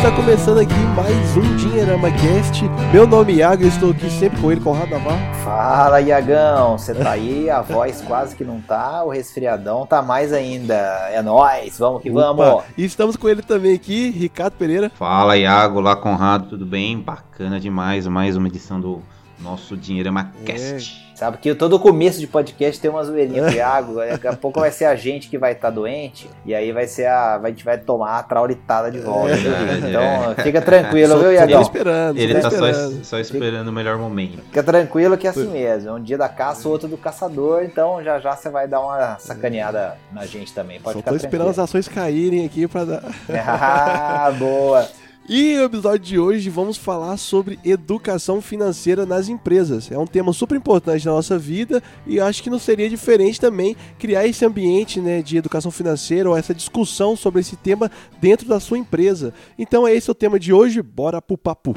está começando aqui mais um Dinheirama Cast. Meu nome é Iago, eu estou aqui sempre com ele, Conrado Navarro. Fala, Iagão, você tá aí, a voz quase que não tá, o resfriadão tá mais ainda. É nóis, vamos que vamos. Opa, E estamos com ele também aqui, Ricardo Pereira. Fala Iago, lá Conrado, tudo bem? Bacana demais, mais uma edição do nosso Dinheirama Cast. Sabe que todo começo de podcast tem uma zoeirinha pro Iago, daqui a pouco vai ser a gente que vai estar tá doente, e aí vai ser a. a gente vai tomar a traulitada de volta. viu, Rick? então fica tranquilo, viu, Tô Iagão? esperando, Ele tá só, esperando. só esperando o melhor momento. Fica tranquilo que é assim mesmo. É um dia da caça, outro do caçador, então já já você vai dar uma sacaneada na gente também. Pode Só ficar tô esperando as tranquilo. ações caírem aqui pra dar. Ah, boa. E no episódio de hoje vamos falar sobre educação financeira nas empresas. É um tema super importante na nossa vida e acho que não seria diferente também criar esse ambiente né, de educação financeira ou essa discussão sobre esse tema dentro da sua empresa. Então é esse o tema de hoje, bora pro papo.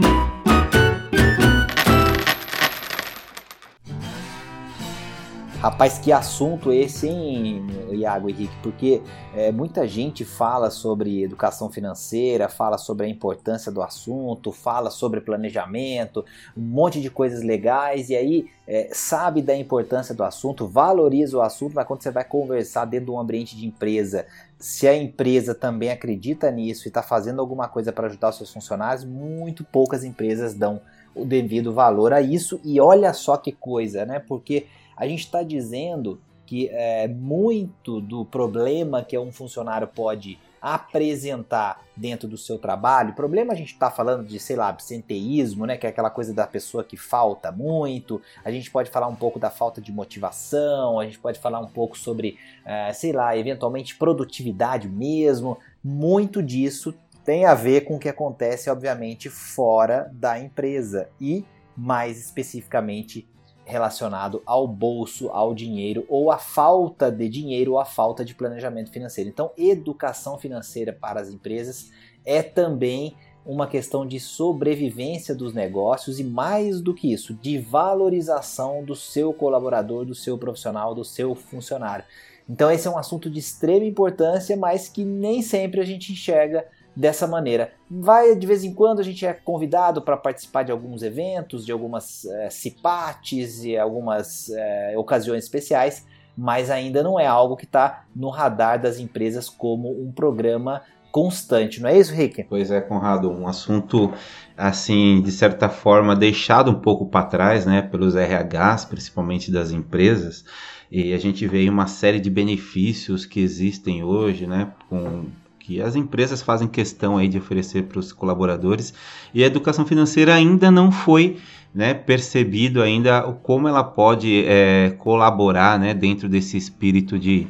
Rapaz, que assunto esse, hein, Iago Henrique? Porque é, muita gente fala sobre educação financeira, fala sobre a importância do assunto, fala sobre planejamento, um monte de coisas legais, e aí é, sabe da importância do assunto, valoriza o assunto, mas quando você vai conversar dentro de um ambiente de empresa, se a empresa também acredita nisso e está fazendo alguma coisa para ajudar os seus funcionários, muito poucas empresas dão o devido valor a isso. E olha só que coisa, né? Porque a gente está dizendo que é, muito do problema que um funcionário pode apresentar dentro do seu trabalho, problema a gente está falando de, sei lá, absenteísmo, né, que é aquela coisa da pessoa que falta muito, a gente pode falar um pouco da falta de motivação, a gente pode falar um pouco sobre, é, sei lá, eventualmente produtividade mesmo, muito disso tem a ver com o que acontece, obviamente, fora da empresa e, mais especificamente, relacionado ao bolso, ao dinheiro ou à falta de dinheiro ou à falta de planejamento financeiro. Então, educação financeira para as empresas é também uma questão de sobrevivência dos negócios e mais do que isso, de valorização do seu colaborador, do seu profissional, do seu funcionário. Então, esse é um assunto de extrema importância, mas que nem sempre a gente enxerga dessa maneira. Vai de vez em quando a gente é convidado para participar de alguns eventos, de algumas é, cipates e algumas é, ocasiões especiais, mas ainda não é algo que está no radar das empresas como um programa constante, não é isso, Rick? Pois é, Conrado, um assunto assim, de certa forma, deixado um pouco para trás, né, pelos RHs, principalmente das empresas, e a gente vê uma série de benefícios que existem hoje, né, com que as empresas fazem questão aí de oferecer para os colaboradores e a educação financeira ainda não foi né, percebido ainda como ela pode é, colaborar né, dentro desse espírito de,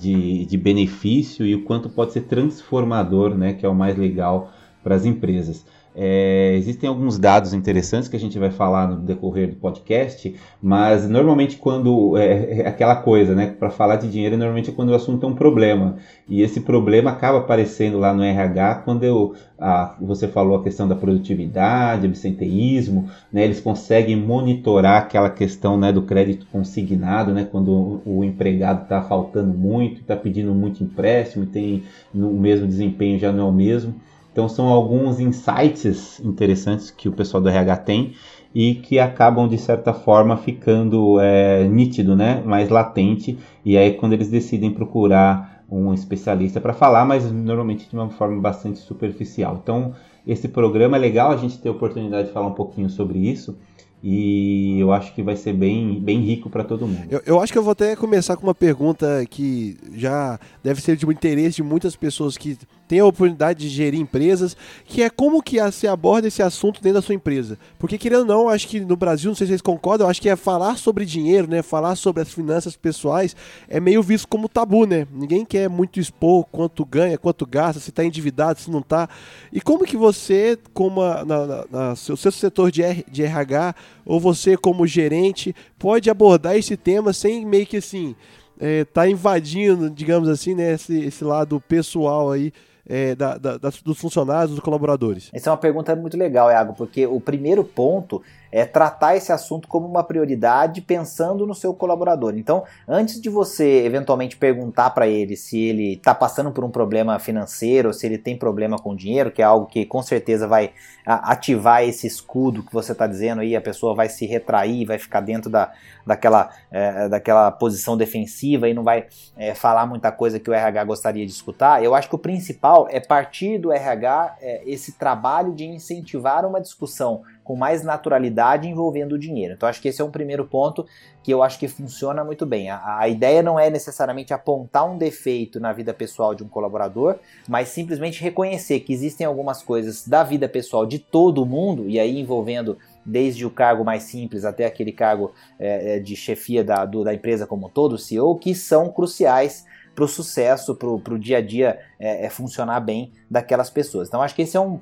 de, de, benefício e o quanto pode ser transformador, né, que é o mais legal para as empresas. É, existem alguns dados interessantes que a gente vai falar no decorrer do podcast, mas normalmente quando é, é aquela coisa, né? Para falar de dinheiro, normalmente é quando o assunto é um problema. E esse problema acaba aparecendo lá no RH quando eu, a, você falou a questão da produtividade, absenteísmo, né? Eles conseguem monitorar aquela questão né, do crédito consignado, né? Quando o, o empregado está faltando muito, está pedindo muito empréstimo tem no mesmo desempenho já não é o mesmo. Então são alguns insights interessantes que o pessoal do RH tem e que acabam de certa forma ficando é, nítido, né, mais latente. E aí quando eles decidem procurar um especialista para falar, mas normalmente de uma forma bastante superficial. Então esse programa é legal a gente ter a oportunidade de falar um pouquinho sobre isso. E eu acho que vai ser bem, bem rico para todo mundo. Eu, eu, acho que eu vou até começar com uma pergunta que já deve ser de interesse de muitas pessoas que têm a oportunidade de gerir empresas, que é como que você aborda esse assunto dentro da sua empresa. Porque, querendo ou não, acho que no Brasil, não sei se vocês concordam, acho que é falar sobre dinheiro, né? Falar sobre as finanças pessoais é meio visto como tabu, né? Ninguém quer muito expor quanto ganha, quanto gasta, se está endividado, se não está. E como que você, como a, na, na, na, seu, seu setor de, R, de RH, ou você como gerente, pode abordar esse tema sem meio que assim, é, tá invadindo, digamos assim, né, esse, esse lado pessoal aí é, da, da, dos funcionários, dos colaboradores? Essa é uma pergunta muito legal, Iago, porque o primeiro ponto é tratar esse assunto como uma prioridade pensando no seu colaborador. Então, antes de você eventualmente perguntar para ele se ele está passando por um problema financeiro, se ele tem problema com dinheiro, que é algo que com certeza vai ativar esse escudo que você está dizendo aí, a pessoa vai se retrair, vai ficar dentro da, daquela, é, daquela posição defensiva e não vai é, falar muita coisa que o RH gostaria de escutar. Eu acho que o principal é partir do RH é, esse trabalho de incentivar uma discussão com mais naturalidade envolvendo o dinheiro. Então acho que esse é um primeiro ponto que eu acho que funciona muito bem. A, a, ideia não é necessariamente apontar um defeito na vida pessoal de um colaborador, mas simplesmente reconhecer que existem algumas coisas da vida pessoal de todo mundo, e aí envolvendo desde o cargo mais simples até aquele cargo é, é de chefia da, do, da empresa como todo, CEO, que são cruciais para o sucesso, para o dia a dia é, é, funcionar bem daquelas pessoas. Então acho que esse é um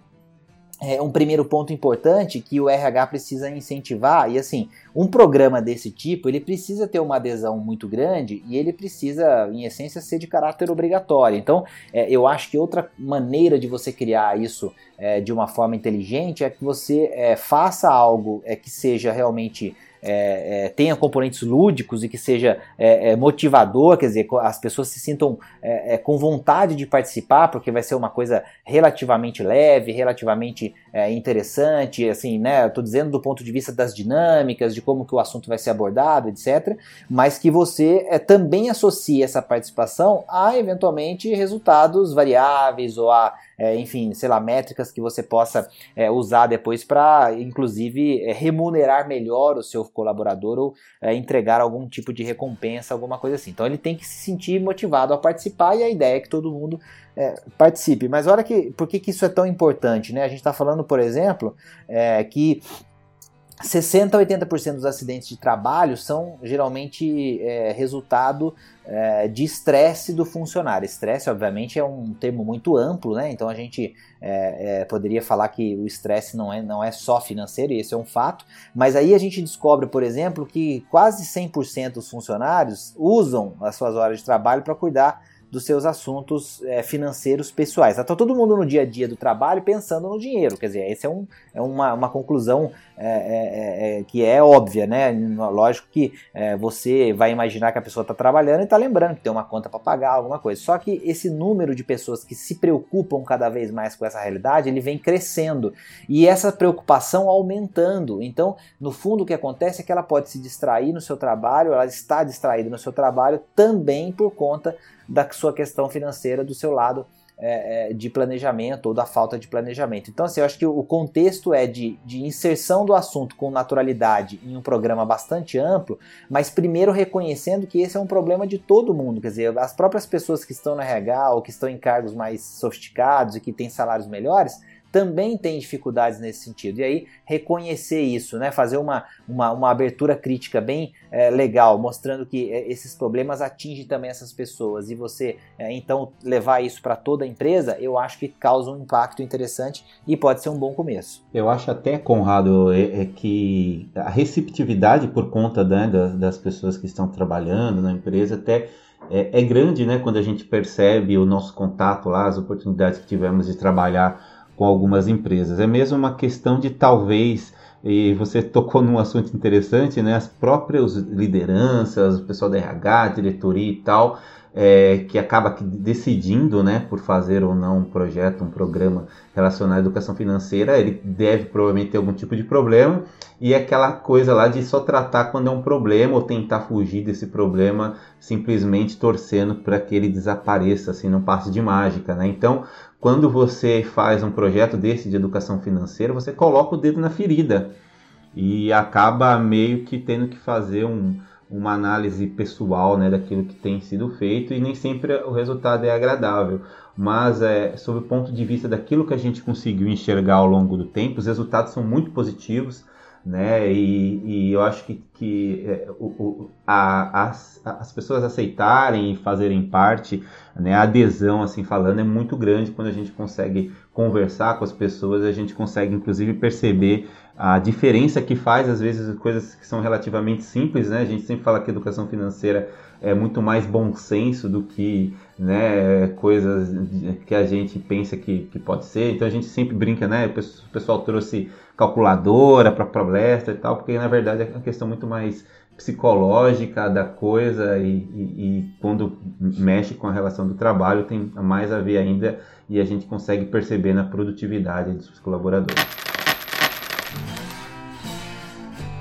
é um primeiro ponto importante que o RH precisa incentivar e assim um programa desse tipo ele precisa ter uma adesão muito grande e ele precisa em essência ser de caráter obrigatório. Então é, eu acho que outra maneira de você criar isso é, de uma forma inteligente é que você é, faça algo é, que seja realmente é, é, tenha componentes lúdicos e que seja é, é motivador, quer dizer, as pessoas se sintam é, é, com vontade de participar, porque vai ser uma coisa relativamente leve, relativamente interessante, assim, né? Estou dizendo do ponto de vista das dinâmicas, de como que o assunto vai ser abordado, etc. Mas que você também associe essa participação a eventualmente resultados variáveis ou a é, enfim, sei lá, métricas que você possa é, usar depois para, inclusive, é, remunerar melhor o seu colaborador ou é, entregar algum tipo de recompensa, alguma coisa assim. Então ele tem que se sentir motivado a participar e a ideia é que todo mundo é, participe. Mas olha que, por que, que isso é tão importante, né? A gente está falando, por exemplo, é, que 60 a 80% dos acidentes de trabalho são geralmente é, resultado é, de estresse do funcionário. Estresse, obviamente, é um termo muito amplo, né? Então a gente é, é, poderia falar que o estresse não é, não é só financeiro, e esse é um fato. Mas aí a gente descobre, por exemplo, que quase 100% dos funcionários usam as suas horas de trabalho para cuidar dos seus assuntos é, financeiros pessoais. Está todo mundo no dia a dia do trabalho pensando no dinheiro, quer dizer, essa é, um, é uma, uma conclusão é, é, que é óbvia, né? Lógico que você vai imaginar que a pessoa está trabalhando e está lembrando que tem uma conta para pagar, alguma coisa. Só que esse número de pessoas que se preocupam cada vez mais com essa realidade, ele vem crescendo e essa preocupação aumentando. Então, no fundo, o que acontece é que ela pode se distrair no seu trabalho, ela está distraída no seu trabalho também por conta da sua questão financeira do seu lado é, é, de planejamento ou da falta de planejamento. Então, assim, eu acho que o contexto é de, de inserção do assunto com naturalidade em um programa bastante amplo, mas primeiro reconhecendo que esse é um problema de todo mundo. Quer dizer, as próprias pessoas que estão no RH ou que estão em cargos mais sofisticados e que têm salários melhores também tem dificuldades nesse sentido. E aí, reconhecer isso, né? fazer uma, uma, uma abertura crítica bem é, legal, mostrando que é, esses problemas atingem também essas pessoas. E você, é, então, levar isso para toda a empresa, eu acho que causa um impacto interessante e pode ser um bom começo. Eu acho até, Conrado, é, é que a receptividade por conta né, das, das pessoas que estão trabalhando na empresa até é, é, grande, né, quando a gente percebe o nosso contato lá, as oportunidades que tivemos de trabalhar com algumas empresas. É mesmo uma questão de talvez, e você tocou num assunto interessante, né? As próprias lideranças, o pessoal da RH, diretoria e tal, é, que acaba decidindo, né, por fazer ou não um projeto, um programa relacionado à educação financeira, ele deve provavelmente ter algum tipo de problema e é aquela coisa lá de só tratar quando é um problema ou tentar fugir desse problema simplesmente torcendo para que ele desapareça, assim, não passe de mágica, né? Então, quando você faz um projeto desse de educação financeira, você coloca o dedo na ferida e acaba meio que tendo que fazer um, uma análise pessoal né, daquilo que tem sido feito e nem sempre o resultado é agradável. Mas, é, sob o ponto de vista daquilo que a gente conseguiu enxergar ao longo do tempo, os resultados são muito positivos né? E, e eu acho que, que é, o, o, a, as, as pessoas aceitarem e fazerem parte, né? A adesão, assim falando, é muito grande quando a gente consegue conversar com as pessoas, a gente consegue inclusive perceber a diferença que faz às vezes coisas que são relativamente simples, né? A gente sempre fala que educação financeira é muito mais bom senso do que né, coisas que a gente pensa que, que pode ser. Então a gente sempre brinca, né? O pessoal trouxe calculadora para palestra e tal, porque na verdade é uma questão muito mais psicológica da coisa e, e, e, quando mexe com a relação do trabalho tem mais a ver ainda e a gente consegue perceber na produtividade dos colaboradores.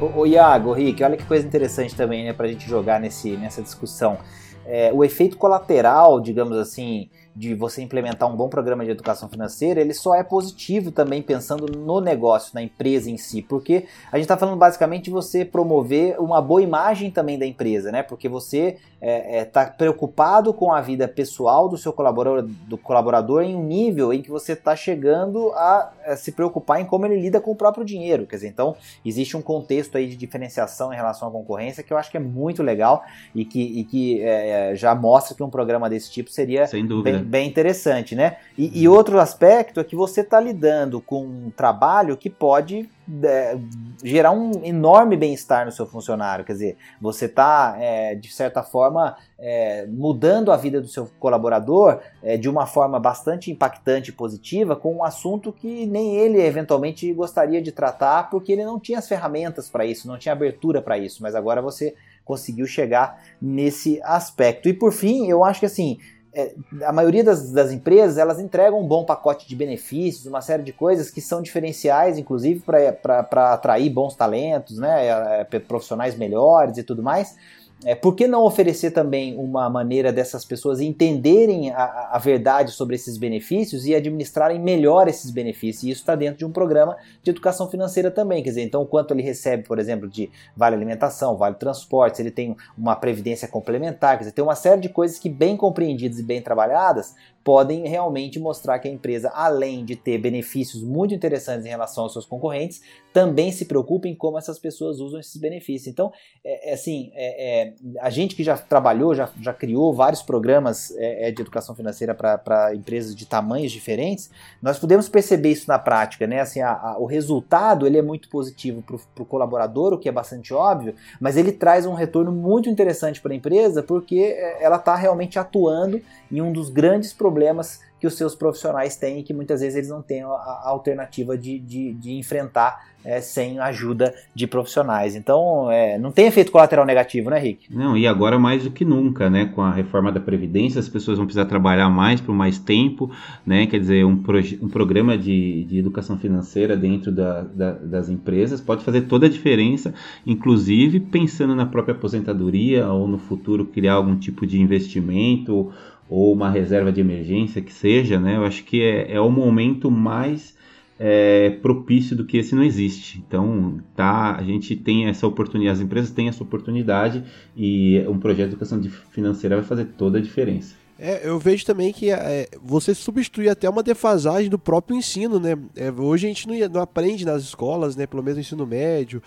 O, o Iago, Rick, olha que coisa interessante também né, para a gente jogar nesse, nessa discussão. É, o efeito colateral, digamos assim, de você implementar um bom programa de educação financeira, ele só é positivo também pensando no negócio, na empresa em si, porque a gente está falando basicamente de você promover uma boa imagem também da empresa, né? Porque você está é, é, tá preocupado com a vida pessoal do seu colaborador, do colaborador em um nível em que você está chegando a, a, se preocupar em como ele lida com o próprio dinheiro. Quer dizer, então existe um contexto aí de diferenciação em relação à concorrência que eu acho que é muito legal e que, e que é, já mostra que um programa desse tipo seria bem, bem interessante, né? E, e outro aspecto é que você está lidando com um trabalho que pode é, gerar um enorme bem-estar no seu funcionário. Quer dizer, você está, é, de certa forma, é, mudando a vida do seu colaborador é, de uma forma bastante impactante e positiva com um assunto que nem ele eventualmente gostaria de tratar porque ele não tinha as ferramentas para isso, não tinha abertura para isso. Mas agora você conseguiu chegar nesse aspecto. E por fim, eu acho que assim, é, a maioria das, das, empresas elas entregam um bom pacote de benefícios, uma série de coisas que são diferenciais, inclusive para atrair bons talentos, né, é, é, profissionais melhores e tudo mais. É, por que não oferecer também uma maneira dessas pessoas entenderem a, a verdade sobre esses benefícios e administrarem melhor esses benefícios? E isso está dentro de um programa de educação financeira também. Quer dizer, então, quanto ele recebe, por exemplo, de vale alimentação, vale transporte, ele tem uma previdência complementar, quer dizer, tem uma série de coisas que, bem compreendidas e bem trabalhadas, podem realmente mostrar que a empresa, além de ter benefícios muito interessantes em relação aos seus concorrentes, também se preocupa em como essas pessoas usam esses benefícios. Então, é, é assim, é, é, a gente que já trabalhou, já, já criou vários programas é, é, de educação financeira para empresas de tamanhos diferentes, nós podemos perceber isso na prática, né? Assim, a, a, o resultado ele é muito positivo para o colaborador, o que é bastante óbvio, mas ele traz um retorno muito interessante para a empresa porque ela está realmente atuando em um dos grandes problemas que os seus profissionais têm e que muitas vezes eles não têm a, alternativa de, de, de enfrentar é, sem ajuda de profissionais. Então, é, não tem efeito colateral negativo, né, Rick? Não, e agora mais do que nunca, né? Com a reforma da Previdência, as pessoas vão precisar trabalhar mais por mais tempo, né? Quer dizer, um, um programa de, de educação financeira dentro da, da, das empresas pode fazer toda a diferença, inclusive pensando na própria aposentadoria ou no futuro criar algum tipo de investimento ou uma reserva de emergência que seja, né? Eu acho que é, é o momento mais é, propício do que esse não existe. Então, tá, a gente tem essa oportunidade, as empresas têm essa oportunidade e um projeto de educação financeira vai fazer toda a diferença. É, eu vejo também que é, você substitui até uma defasagem do próprio ensino, né? É, hoje a gente não, não, aprende nas escolas, né? Pelo menos no ensino médio.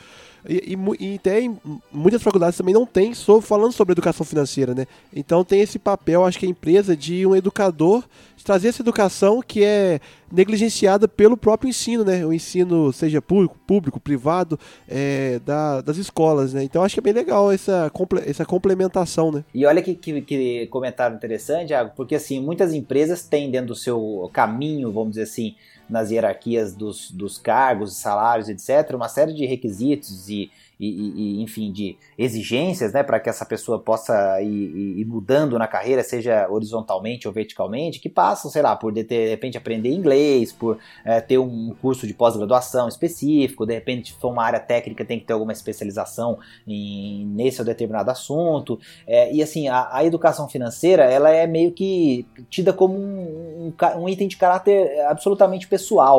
E, e, e até em muitas faculdades também não tem, só falando sobre educação financeira, né? Então tem esse papel, acho que a empresa, de um educador trazer essa educação que é negligenciada pelo próprio ensino, né? O ensino, seja público, público privado, é, da, das escolas, né? Então acho que é bem legal essa, essa complementação, né? E olha que, que, que comentário interessante, Thiago, porque assim, muitas empresas têm dentro do seu caminho, vamos dizer assim, nas hierarquias dos, dos cargos, salários, etc., uma série de requisitos e e, e, enfim, de exigências, né, para que essa pessoa possa ir, ir, mudando na carreira, seja horizontalmente ou verticalmente, que passam, sei lá, por de, de repente aprender inglês, por é, ter um curso de pós-graduação específico, de repente, se for uma área técnica, tem que ter alguma especialização em, nesse ou determinado assunto. É, e assim, a, a, educação financeira, ela é meio que tida como um, um, um, item de caráter absolutamente pessoal,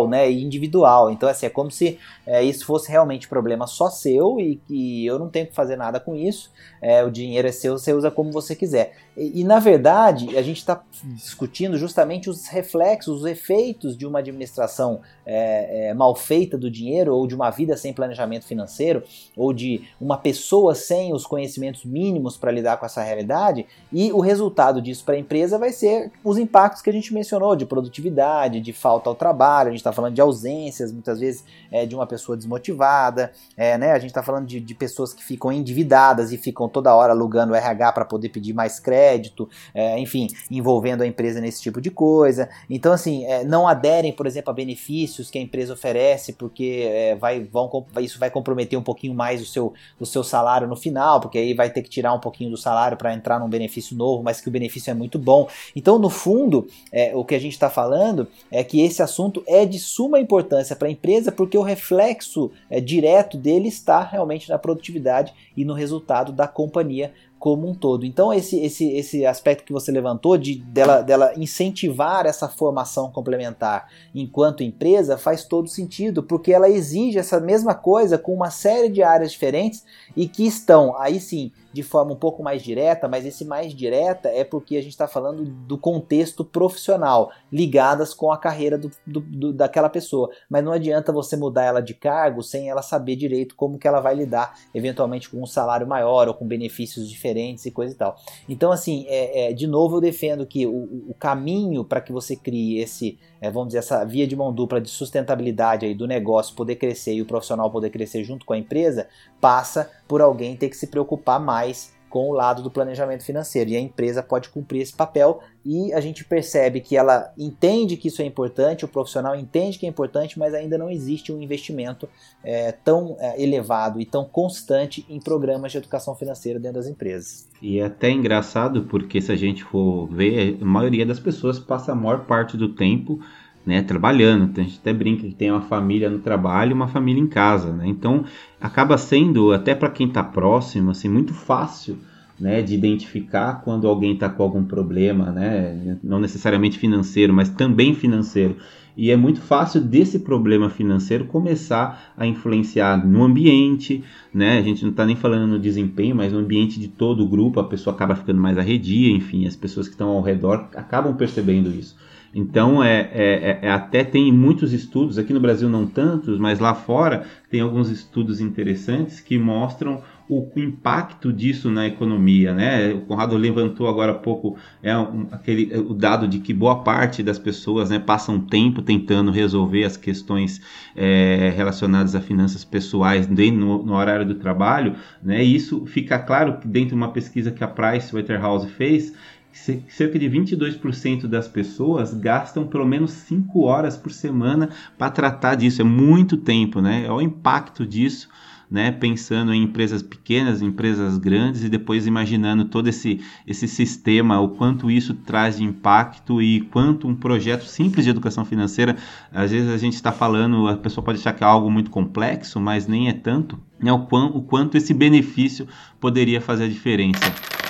né, e individual. Então, assim, é como se é, isso fosse realmente problema só seu e que eu não tenho que fazer nada com isso, é, o dinheiro é seu, você usa como você quiser. E, e na verdade, a gente está discutindo justamente os reflexos, os efeitos de uma administração é, é, mal feita do dinheiro, ou de uma vida sem planejamento financeiro, ou de uma pessoa sem os conhecimentos mínimos para lidar com essa realidade, e o resultado disso para a empresa vai ser os impactos que a gente mencionou, de produtividade, de falta ao trabalho trabalho, a gente está falando de ausências, muitas vezes é, de uma pessoa desmotivada, é, né? A gente está falando de, de, pessoas que ficam endividadas e ficam toda hora alugando o RH para poder pedir mais crédito, é, enfim, envolvendo a empresa nesse tipo de coisa. Então, assim, é, não aderem, por exemplo, a benefícios que a empresa oferece, porque é, vai, vão, isso vai comprometer um pouquinho mais o seu, o seu salário no final, porque aí vai ter que tirar um pouquinho do salário para entrar num benefício novo, mas que o benefício é muito bom. Então, no fundo, é, o que a gente está falando é que esse assunto é de suma importância para a empresa, porque o reflexo é, direto dele está realmente na produtividade e no resultado da companhia como um todo. Então esse, esse, esse aspecto que você levantou de dela, dela incentivar essa formação complementar enquanto empresa faz todo sentido, porque ela exige essa mesma coisa com uma série de áreas diferentes e que estão aí sim de forma um pouco mais direta, mas esse mais direta é porque a gente está falando do contexto profissional, ligadas com a carreira do, do, do, daquela pessoa. Mas não adianta você mudar ela de cargo sem ela saber direito como que ela vai lidar, eventualmente com um salário maior ou com benefícios diferentes e coisa e tal. Então, assim, é, é de novo eu defendo que o, o caminho para que você crie esse, é, vamos dizer, essa via de mão dupla de sustentabilidade aí do negócio poder crescer e o profissional poder crescer junto com a empresa, passa por alguém ter que se preocupar mais com o lado do planejamento financeiro. E a empresa pode cumprir esse papel e a gente percebe que ela entende que isso é importante, o profissional entende que é importante, mas ainda não existe um investimento é, tão é, elevado e tão constante em programas de educação financeira dentro das empresas. E é até engraçado porque se a gente for ver, a maioria das pessoas passa a maior parte do tempo né, trabalhando. A gente até brinca que tem uma família no trabalho e uma família em casa, né? Então acaba sendo até para quem está próximo, assim, muito fácil, né, de identificar quando alguém está com algum problema, né, não necessariamente financeiro, mas também financeiro. E é muito fácil desse problema financeiro começar a influenciar no ambiente, né? A gente não está nem falando no desempenho, mas no ambiente de todo o grupo, a pessoa acaba ficando mais arredia, enfim, as pessoas que estão ao redor acabam percebendo isso. Então, é, é, é, até tem muitos estudos, aqui no Brasil não tantos, mas lá fora tem alguns estudos interessantes que mostram o impacto disso na economia, né? O Conrado levantou agora há pouco é um, aquele o dado de que boa parte das pessoas né, passam tempo tentando resolver as questões é, relacionadas a finanças pessoais no, no, horário do trabalho, né? E isso fica claro dentro de uma pesquisa que a Price Waterhouse fez cerca de 22% das pessoas gastam pelo menos 5 horas por semana para tratar disso. É muito tempo, né? É o impacto disso, né? Pensando em empresas pequenas, empresas grandes e depois imaginando todo esse, esse sistema, o quanto isso traz de impacto e quanto um projeto simples de educação financeira, às vezes a gente está falando, a pessoa pode achar que é algo muito complexo, mas nem é tanto, né? O, quão, o quanto esse benefício poderia fazer a diferença.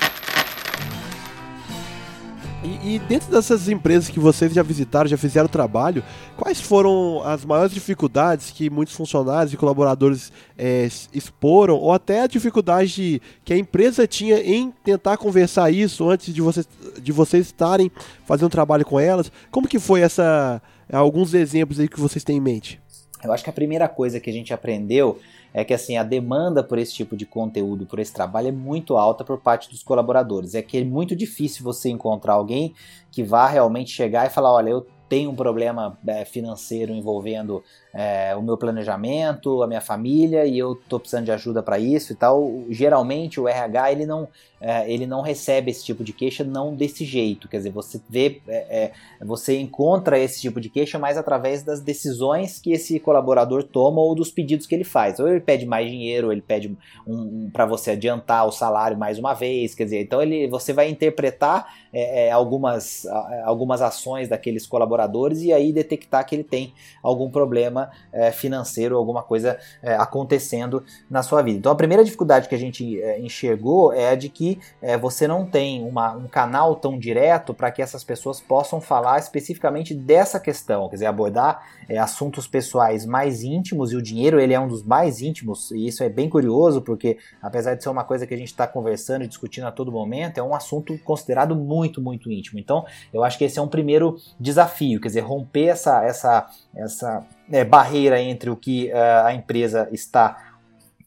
E, dentro dessas empresas que vocês já visitaram, já fizeram trabalho, quais foram as maiores dificuldades que muitos funcionários e colaboradores é, exporam, ou até a dificuldade que a empresa tinha em tentar conversar isso antes de vocês, de vocês estarem fazendo trabalho com elas? Como que foi essa. Alguns exemplos aí que vocês têm em mente? Eu acho que a primeira coisa que a gente aprendeu é que assim a demanda por esse tipo de conteúdo, por esse trabalho é muito alta por parte dos colaboradores. É que é muito difícil você encontrar alguém que vá realmente chegar e falar, olha, eu tenho um problema é, financeiro envolvendo é, o meu planejamento, a minha família e eu estou precisando de ajuda para isso e tal. Geralmente o RH ele não, é, ele não recebe esse tipo de queixa não desse jeito. Quer dizer, você vê, é, é, você encontra esse tipo de queixa mais através das decisões que esse colaborador toma ou dos pedidos que ele faz. Ou ele pede mais dinheiro, ou ele pede um, um, para você adiantar o salário mais uma vez. Quer dizer, então ele, você vai interpretar é, algumas, algumas ações daqueles colaboradores e aí detectar que ele tem algum problema é, financeiro, alguma coisa é, acontecendo na sua vida. Então a primeira dificuldade que a gente é, enxergou é a de que é, você não tem uma, um canal tão direto para que essas pessoas possam falar especificamente dessa questão, quer dizer, abordar é, assuntos pessoais mais íntimos e o dinheiro ele é um dos mais íntimos e isso é bem curioso porque apesar de ser uma coisa que a gente está conversando e discutindo a todo momento, é um assunto considerado muito, muito íntimo. Então eu acho que esse é um primeiro desafio, quer dizer, romper essa, essa, essa é, barreira entre o que uh, a empresa está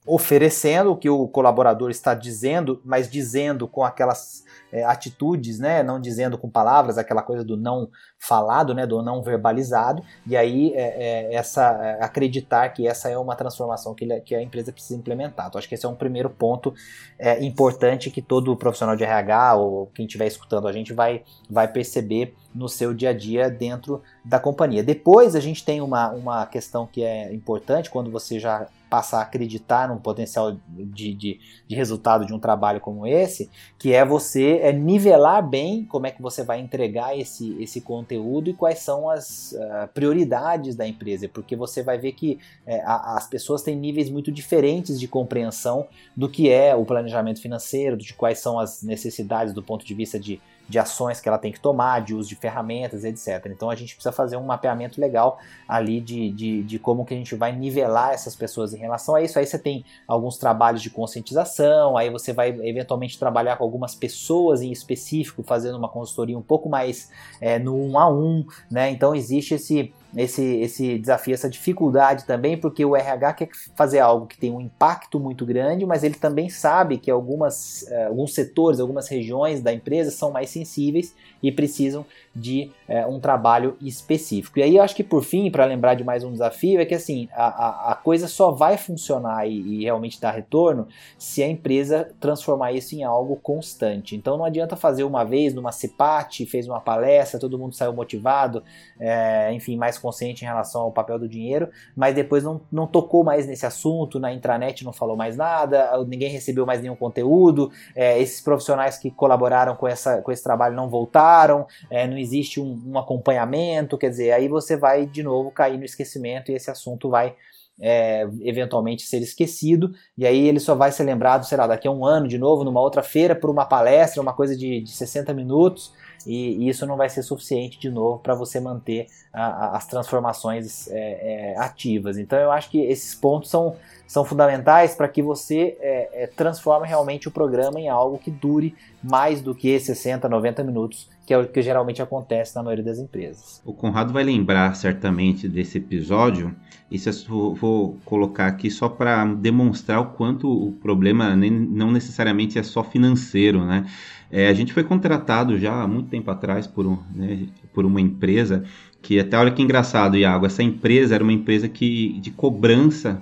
oferecendo o que o colaborador está dizendo, mas dizendo com aquelas é, atitudes, né, não dizendo com palavras, aquela coisa do não falado, né, do não verbalizado, e aí é, é, essa é, acreditar que essa é uma transformação que, que a empresa precisa implementar. Então, acho que esse é um primeiro ponto é, importante que todo profissional de RH ou quem estiver escutando a gente vai, vai perceber no seu dia a dia dentro da companhia. Depois a gente tem uma, uma questão que é importante quando você já passa a acreditar num potencial de, de, de, resultado de um trabalho como esse, que é você é nivelar bem como é que você vai entregar esse, esse conteúdo e quais são as uh, prioridades da empresa, porque você vai ver que é, a, as pessoas têm níveis muito diferentes de compreensão do que é o planejamento financeiro, de quais são as necessidades do ponto de vista de de ações que ela tem que tomar, de uso de ferramentas, etc. Então a gente precisa fazer um mapeamento legal ali de, de, de, como que a gente vai nivelar essas pessoas em relação a isso. Aí você tem alguns trabalhos de conscientização, aí você vai eventualmente trabalhar com algumas pessoas em específico, fazendo uma consultoria um pouco mais é, no um a um, né? Então existe esse esse, esse desafio, essa dificuldade também, porque o RH quer fazer algo que tem um impacto muito grande, mas ele também sabe que algumas, uh, alguns setores, algumas regiões da empresa são mais sensíveis e precisam de uh, um trabalho específico. E aí eu acho que por fim, para lembrar de mais um desafio, é que assim, a, a, a coisa só vai funcionar e, e, realmente dar retorno se a empresa transformar isso em algo constante. Então não adianta fazer uma vez numa CEPAT, fez uma palestra, todo mundo saiu motivado, é, enfim, mais consciente em relação ao papel do dinheiro, mas depois não, não tocou mais nesse assunto, na intranet não falou mais nada, ninguém recebeu mais nenhum conteúdo, é, esses profissionais que colaboraram com, essa, com esse trabalho não voltaram, é, não existe um, um acompanhamento, quer dizer, aí você vai de novo cair no esquecimento e esse assunto vai é, eventualmente ser esquecido, e aí ele só vai ser lembrado, sei lá, daqui a um ano de novo, numa outra feira, por uma palestra, uma coisa de, de 60 minutos, e, isso não vai ser suficiente de novo para você manter a, a, as transformações é, é, ativas. Então eu acho que esses pontos são, são fundamentais para que você é, é, transforme realmente o programa em algo que dure mais do que 60, 90 minutos, que é o que geralmente acontece na maioria das empresas. O Conrado vai lembrar certamente desse episódio, isso eu vou colocar aqui só para demonstrar o quanto o problema nem, não necessariamente é só financeiro, né? É, a gente foi contratado já há muito tempo atrás por, um, né, por uma empresa que até olha que engraçado, Iago, essa empresa era uma empresa que, de cobrança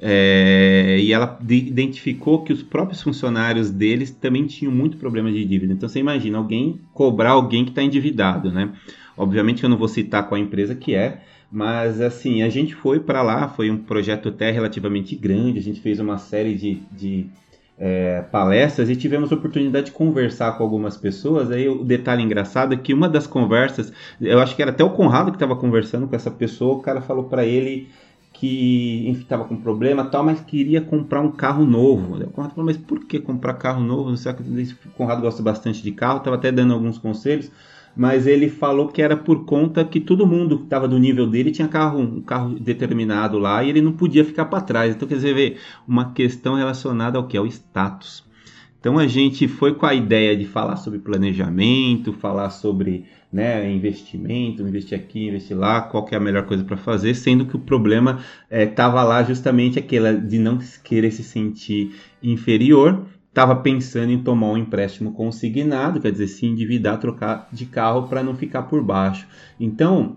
é, e ela identificou que os próprios funcionários deles também tinham muito problema de dívida. Então você imagina alguém cobrar alguém que está endividado, né? Obviamente eu não vou citar qual empresa que é, mas assim, a gente foi para lá, foi um projeto até relativamente grande, a gente fez uma série de, de é, palestras e tivemos a oportunidade de conversar com algumas pessoas. Aí o detalhe engraçado é que uma das conversas, eu acho que era até o Conrado que estava conversando com essa pessoa, o cara falou para ele que estava com problema tal, mas queria comprar um carro novo. O Conrado falou, mas por que comprar carro novo? Não sei o Conrado gosta bastante de carro, estava até dando alguns conselhos mas ele falou que era por conta que todo mundo que estava do nível dele tinha carro, um carro determinado lá e ele não podia ficar para trás. Então, quer dizer, vê, uma questão relacionada ao que? Ao status. Então, a gente foi com a ideia de falar sobre planejamento, falar sobre né, investimento, investir aqui, investir lá, qual é a melhor coisa para fazer, sendo que o problema estava é, lá justamente aquela de não querer se sentir inferior estava pensando em tomar um empréstimo consignado, quer dizer, se endividar, trocar de carro para não ficar por baixo. Então,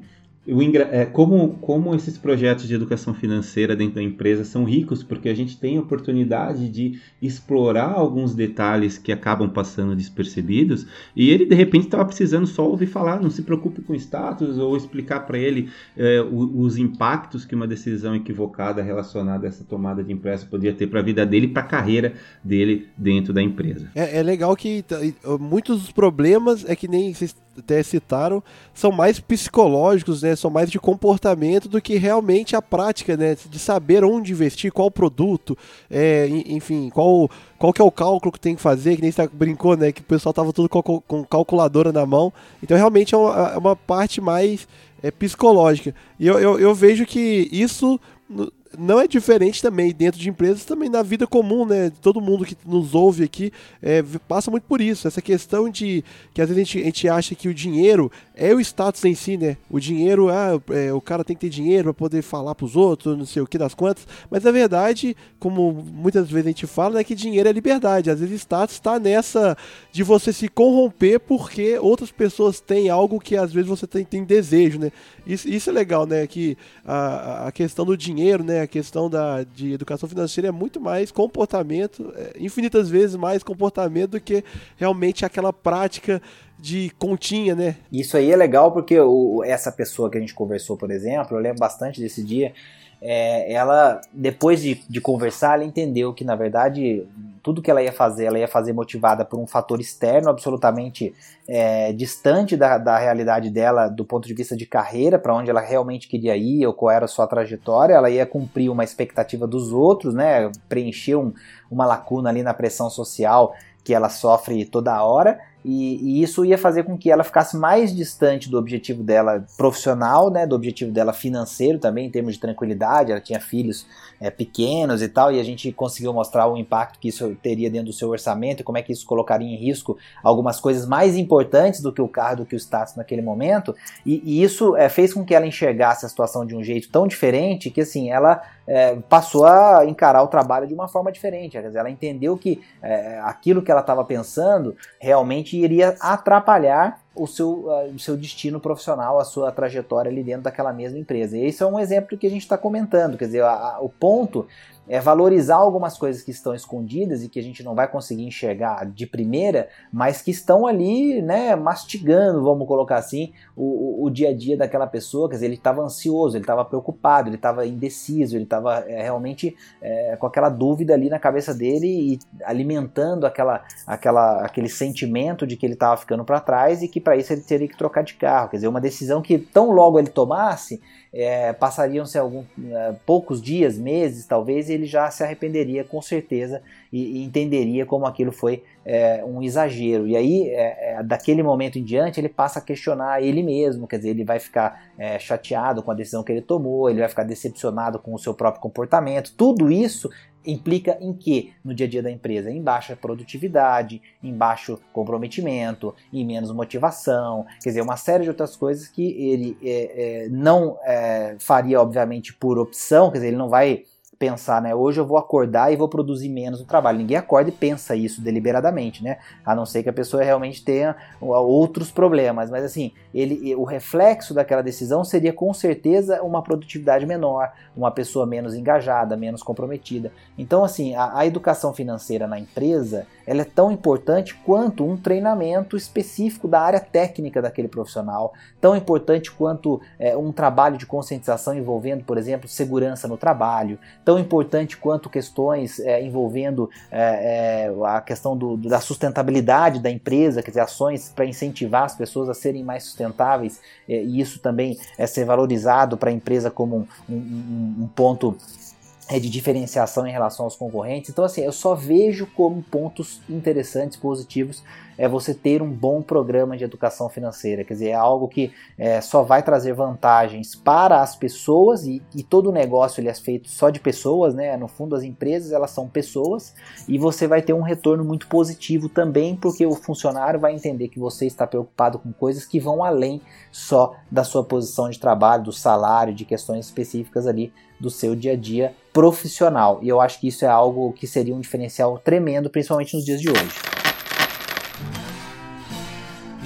como, como esses projetos de educação financeira dentro da empresa são ricos, porque a gente tem a oportunidade de explorar alguns detalhes que acabam passando despercebidos, e ele de repente estava precisando só ouvir falar, não se preocupe com status, ou explicar para ele é, os impactos que uma decisão equivocada relacionada a essa tomada de empréstimo poderia ter para a vida dele e para a carreira dele dentro da empresa. É, é legal que muitos dos problemas é que nem vocês até citaram, são mais psicológicos, né? São mais de comportamento do que realmente a prática, né? De saber onde investir, qual produto, é, enfim, qual, qual que é o cálculo que tem que fazer, que nem você brincou, né? Que o pessoal tava tudo com, calculadora na mão. Então realmente é uma, é uma parte mais é, psicológica. E eu, eu, eu vejo que isso não é diferente também dentro de empresas, também na vida comum, né? Todo mundo que nos ouve aqui é, passa muito por isso. Essa questão de que às vezes a gente, a gente acha que o dinheiro é o status em si, né? O dinheiro, ah, é, o cara tem que ter dinheiro para poder falar para os outros, não sei o que das quantas. Mas a verdade, como muitas vezes a gente fala, é que dinheiro é liberdade. Às vezes status está nessa de você se corromper porque outras pessoas têm algo que às vezes você tem, tem desejo, né? Isso, isso é legal, né? Que a, a questão do dinheiro, né? A questão da, de educação financeira é muito mais comportamento, é, infinitas vezes mais comportamento do que realmente aquela prática de continha, né? Isso aí é legal porque o, essa pessoa que a gente conversou, por exemplo, eu lembro bastante desse dia. É, ela, depois de, de conversar, ela entendeu que, na verdade, tudo que ela ia fazer, ela ia fazer motivada por um fator externo absolutamente é, distante da, da realidade dela do ponto de vista de carreira, para onde ela realmente queria ir ou qual era a sua trajetória. Ela ia cumprir uma expectativa dos outros, né? Preencher um, uma lacuna ali na pressão social que ela sofre toda hora e, e, isso ia fazer com que ela ficasse mais distante do objetivo dela profissional, né, do objetivo dela financeiro também, em termos de tranquilidade. Ela tinha filhos é, pequenos e tal, e a gente conseguiu mostrar o impacto que isso teria dentro do seu orçamento e como é que isso colocaria em risco algumas coisas mais importantes do que o carro, do que o status naquele momento. E, e isso é, fez com que ela enxergasse a situação de um jeito tão diferente que assim ela é, passou a encarar o trabalho de uma forma diferente. Dizer, ela entendeu que é, aquilo que ela estava pensando realmente iria atrapalhar o seu, o seu destino profissional, a sua trajetória ali dentro daquela mesma empresa. E esse é um exemplo que a gente está comentando. Quer dizer, a, a, o ponto é valorizar algumas coisas que estão escondidas e que a gente não vai conseguir enxergar de primeira, mas que estão ali, né, mastigando, vamos colocar assim, o, o, dia a dia daquela pessoa. Quer dizer, ele estava ansioso, ele estava preocupado, ele estava indeciso, ele estava é, realmente é, com aquela dúvida ali na cabeça dele e alimentando aquela, aquela, aquele sentimento de que ele estava ficando para trás e que para isso ele teria que trocar de carro. Quer dizer, uma decisão que tão logo ele tomasse, é, passariam-se alguns é, poucos dias, meses, talvez, e ele já se arrependeria com certeza e, e entenderia como aquilo foi é, um exagero. E aí, é, é, daquele momento em diante, ele passa a questionar ele mesmo, quer dizer, ele vai ficar é, chateado com a decisão que ele tomou, ele vai ficar decepcionado com o seu próprio comportamento. Tudo isso implica em que no dia a dia da empresa? Em baixa produtividade, em baixo comprometimento, em menos motivação, quer dizer, uma série de outras coisas que ele é, é, não é, faria, obviamente, por opção, quer dizer, ele não vai pensar, né? Hoje eu vou acordar e vou produzir menos no trabalho. Ninguém acorda e pensa isso deliberadamente, né? A não ser que a pessoa realmente tenha outros problemas. Mas assim, ele, o reflexo daquela decisão seria com certeza uma produtividade menor, uma pessoa menos engajada, menos comprometida. Então, assim, a, a educação financeira na empresa ela é tão importante quanto um treinamento específico da área técnica daquele profissional, tão importante quanto é, um trabalho de conscientização envolvendo, por exemplo, segurança no trabalho, tão importante quanto questões é, envolvendo é, é a questão do, da sustentabilidade da empresa, quer dizer, ações para incentivar as pessoas a serem mais sustentáveis, é, e isso também é ser valorizado para a empresa como um, um, um ponto de diferenciação em relação aos concorrentes. Então, assim, eu só vejo como pontos interessantes, positivos, é você ter um bom programa de educação financeira. Quer dizer, é algo que é, só vai trazer vantagens para as pessoas e, e todo o negócio ele é feito só de pessoas, né? No fundo, as empresas elas são pessoas e você vai ter um retorno muito positivo também, porque o funcionário vai entender que você está preocupado com coisas que vão além só da sua posição de trabalho, do salário, de questões específicas ali do seu dia a dia profissional. E eu acho que isso é algo que seria um diferencial tremendo, principalmente nos dias de hoje.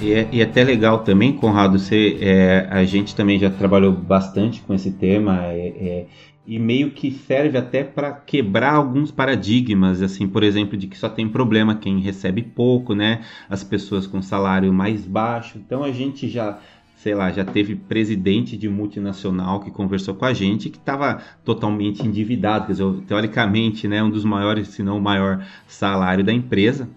E é, e é até legal também, Conrado, você, é, a gente também já trabalhou bastante com esse tema é, é e meio que serve até para quebrar alguns paradigmas, assim, por exemplo, de que só tem problema quem recebe pouco, né? As pessoas com salário mais baixo. Então a gente já sei lá, já teve presidente de multinacional que conversou com a gente que estava totalmente endividado, quer dizer, teoricamente, né, um dos maiores, se não o maior salário da empresa,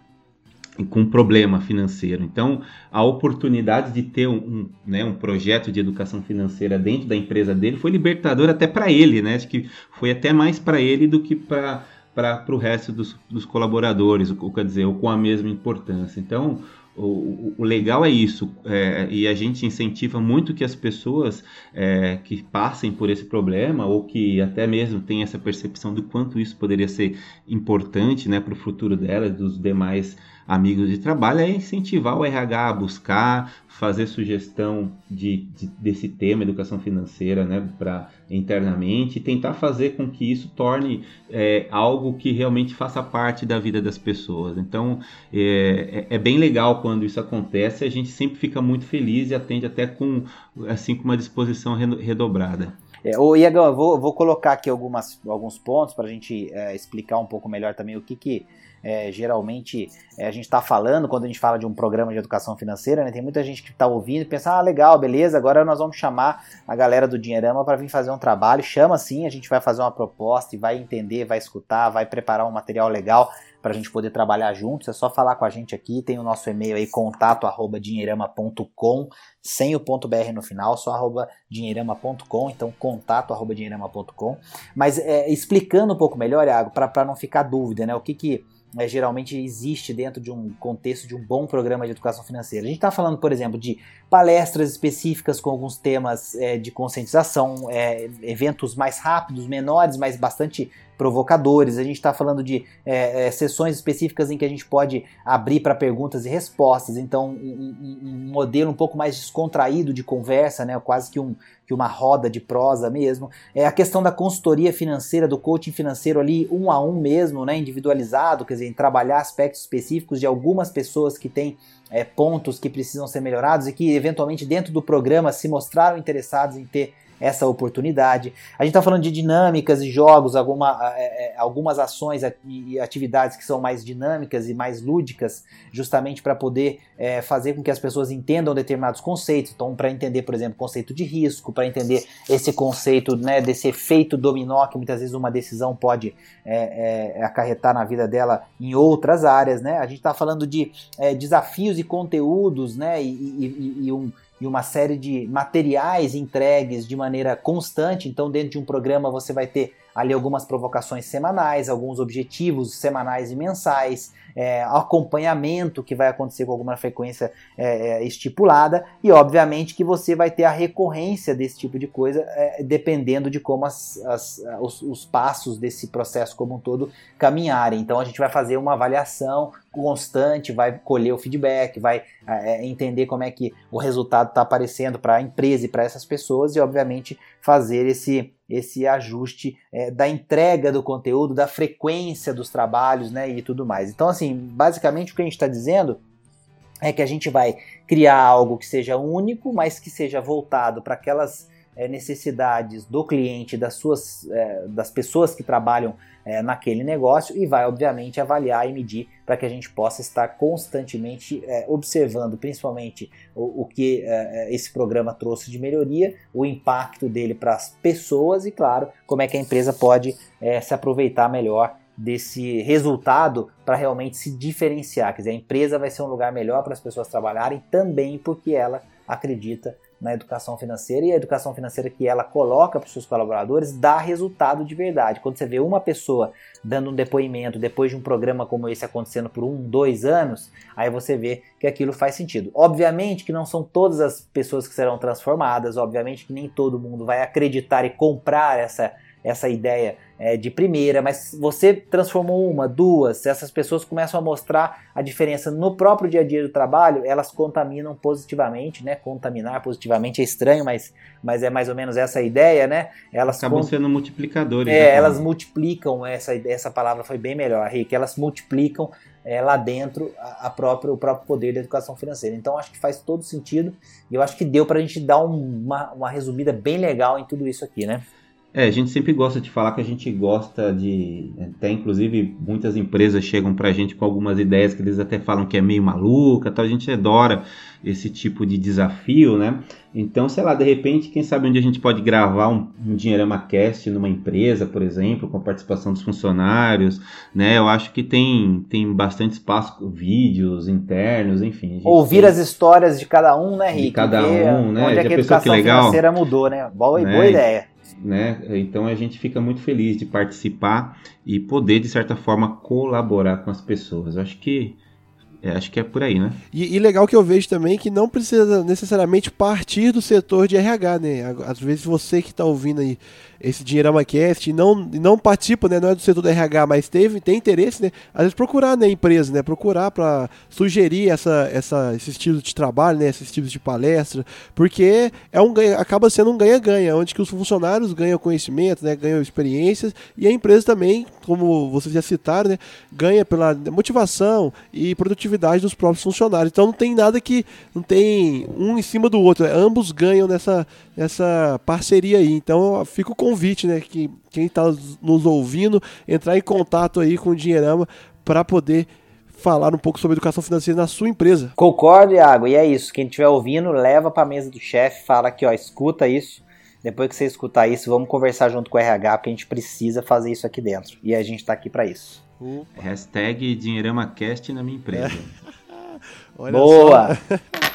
com problema financeiro. Então, a oportunidade de ter um, um, né, um projeto de educação financeira dentro da empresa dele foi libertador até para ele, né? Acho que foi até mais para ele do que para para o resto dos, dos colaboradores, ou quer dizer, ou com a mesma importância. Então, o, o, legal é isso, é, e a gente incentiva muito que as pessoas é, que passem por esse problema, ou que até mesmo tenham essa percepção do quanto isso poderia ser importante né, para o futuro delas, dos demais amigos de trabalho, é incentivar o RH a buscar, fazer sugestão de, de desse tema, educação financeira, né, para internamente, tentar fazer com que isso torne é, algo que realmente faça parte da vida das pessoas. Então, é, é, é bem legal quando isso acontece, a gente sempre fica muito feliz e atende até com, assim, com uma disposição redobrada. É, ô Iagão, eu vou, vou colocar aqui algumas, alguns pontos para a gente é, explicar um pouco melhor também o que, que é, geralmente é, a gente está falando quando a gente fala de um programa de educação financeira, né? Tem muita gente que está ouvindo e pensa, ah, legal, beleza, agora nós vamos chamar a galera do Dinheirama para vir fazer um trabalho. Chama sim, a gente vai fazer uma proposta e vai entender, vai escutar, vai preparar um material legal para a gente poder trabalhar juntos. É só falar com a gente aqui, tem o nosso e-mail aí, contato arroba dinheirama.com, sem o ponto .br no final, só arroba dinheirama.com, então contato arroba dinheirama.com. Mas é, explicando um pouco melhor, Iago, para não ficar dúvida, né? O que que geralmente existe dentro de um contexto de um bom programa de educação financeira. A gente está falando, por exemplo, de palestras específicas com alguns temas é, de conscientização, é, eventos mais rápidos, menores, mas bastante provocadores. A gente está falando de é, é, sessões específicas em que a gente pode abrir para perguntas e respostas. Então, um, um, modelo um pouco mais descontraído de conversa, né? quase que, um, que uma roda de prosa mesmo. É a questão da consultoria financeira, do coaching financeiro ali um a um mesmo, né? individualizado, quer dizer, trabalhar aspectos específicos de algumas pessoas que têm é, pontos que precisam ser melhorados e que eventualmente dentro do programa se mostraram interessados em ter essa oportunidade. A gente está falando de dinâmicas e jogos, alguma, é, é, algumas ações e atividades que são mais dinâmicas e mais lúdicas, justamente para poder é, fazer com que as pessoas entendam determinados conceitos. Então, para entender, por exemplo, conceito de risco, para entender esse conceito né, desse efeito dominó que muitas vezes uma decisão pode é, é acarretar na vida dela em outras áreas. Né? A gente está falando de desafios e conteúdos né, e, e, e um e uma série de materiais entregues de maneira constante. Então, dentro de um programa, você vai ter ali algumas provocações semanais, alguns objetivos semanais e mensais, é, acompanhamento que vai acontecer com alguma frequência é, é, estipulada e obviamente que você vai ter a recorrência desse tipo de coisa é, dependendo de como as, as, os, os, passos desse processo como um todo caminharem. Então a gente vai fazer uma avaliação constante, vai colher o feedback, vai é, é, entender como é que o resultado está aparecendo para a empresa e para essas pessoas e obviamente fazer esse esse ajuste é, da entrega do conteúdo, da frequência dos trabalhos, né, e tudo mais. Então, assim, basicamente o que a gente está dizendo é que a gente vai criar algo que seja único, mas que seja voltado para aquelas é, necessidades do cliente, das suas, é, das pessoas que trabalham é, naquele negócio e vai, obviamente, avaliar e medir para que a gente possa estar constantemente é, observando, principalmente o, o que é, é, esse programa trouxe de melhoria, o impacto dele para as pessoas e, claro, como é que a empresa pode se aproveitar melhor desse resultado para realmente se diferenciar. Quer dizer, a empresa vai ser um lugar melhor para as pessoas trabalharem também porque ela acredita na educação financeira e a educação financeira que ela coloca para os seus colaboradores dá resultado de verdade. Quando você vê uma pessoa dando um depoimento depois de um programa como esse acontecendo por um, dois anos, aí você vê que aquilo faz sentido. Obviamente que não são todas as pessoas que serão transformadas, obviamente que nem todo mundo vai acreditar e comprar essa, essa ideia é, de primeira, mas você transformou uma, duas, essas pessoas começam a mostrar a diferença no próprio dia a dia do trabalho, elas contaminam positivamente, né? Contaminar positivamente é estranho, mas, mas é mais ou menos essa a ideia, né? Elas acabam sendo multiplicadores. É, né, elas multiplicam, essa, essa palavra foi bem melhor, Rick, elas multiplicam é, lá dentro a, a própria, o próprio poder da educação financeira. Então acho que faz todo sentido e eu acho que deu para a gente dar uma, uma resumida bem legal em tudo isso aqui, né? É, a gente sempre gosta de falar que a gente gosta de. Até inclusive muitas empresas chegam pra gente com algumas ideias que eles até falam que é meio maluca, tal. a gente adora esse tipo de desafio, né? Então, sei lá, de repente, quem sabe onde a gente pode gravar um, um Dinheirama Cast numa empresa, por exemplo, com a participação dos funcionários, né? Eu acho que tem, tem bastante espaço, vídeos internos, enfim. Ouvir tem... as histórias de cada um, né, Rick? De cada um, né? Onde é que a educação financeira mudou, né? Boa, né? boa ideia né? Então a gente fica muito feliz de participar e poder, de certa forma, colaborar com as pessoas. Acho que É, acho que é por aí, né? E, e, legal que eu vejo também que não precisa necessariamente partir do setor de RH, né? Às vezes você que está ouvindo aí esse Dinheirama Cast e não, não participa, né? Não é do setor do RH, mas teve, tem interesse, né? Às vezes procurar, né, empresa, né? Procurar para sugerir essa, essa, esse estilo de trabalho, né? Esse estilo de palestra, porque é um ganha, acaba sendo um ganha-ganha, onde que os funcionários ganham conhecimento, né? Ganham experiências e a empresa também, como vocês já citaram, né? Ganha pela motivação e produtividade dos próprios funcionários. Então não tem nada que não tem um em cima do outro, né? ambos ganham nessa, nessa parceria aí. Então fica o convite, né? Que quem está nos ouvindo entrar em contato aí com o Dinheirama para poder falar um pouco sobre educação financeira na sua empresa. Concordo, Iago, e é isso. Quem estiver ouvindo, leva para a mesa do chefe, fala aqui, ó, escuta isso. Depois que você escutar isso, vamos conversar junto com o RH, porque a gente precisa fazer isso aqui dentro. E a gente está aqui para isso. Hashtag DinheiramaCast na minha empresa. É. Boa!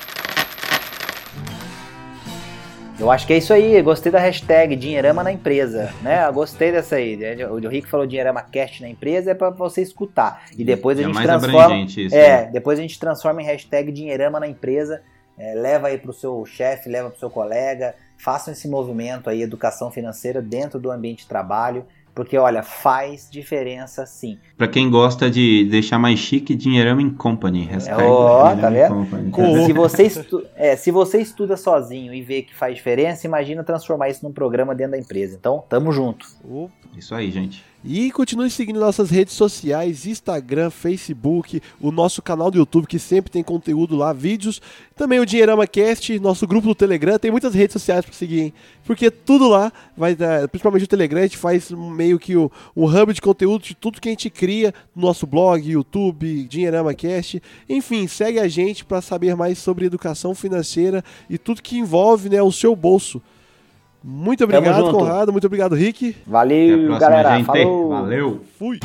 Eu acho que é isso aí, gostei da hashtag Dinheirama na empresa, né? Eu gostei dessa aí. O Rick falou Dinheirama Cast na empresa é para você escutar. E depois a gente transforma. Isso, é, né? depois a gente transforma em hashtag Dinheirama na empresa. É, leva aí para o seu chefe, leva para o seu colega, façam esse movimento aí, educação financeira dentro do ambiente de trabalho. Porque, olha, faz diferença sim. Para quem gosta de deixar mais chique, Dinheirama in Company. Ó, oh, tá vendo? Se você, estu é, se você estuda sozinho e vê que faz diferença, imagina transformar isso num programa dentro da empresa. Então, tamo junto. Isso aí, gente. E continue seguindo nossas redes sociais, Instagram, Facebook, o nosso canal do YouTube que sempre tem conteúdo lá, vídeos. Também o Dinheirama Cast, nosso grupo do Telegram, tem muitas redes sociais para seguir, hein? Porque tudo lá vai dar, principalmente o Telegram, a gente faz meio que um hub de conteúdo de tudo que a gente cria no nosso blog, YouTube, Dinheirama Cast. Enfim, segue a gente para saber mais sobre educação financeira e tudo que envolve, né, o seu bolso. Muito obrigado, Conrado. Muito obrigado, Rick. Valeu, próxima, galera. Gente. Falou. Valeu. Fui.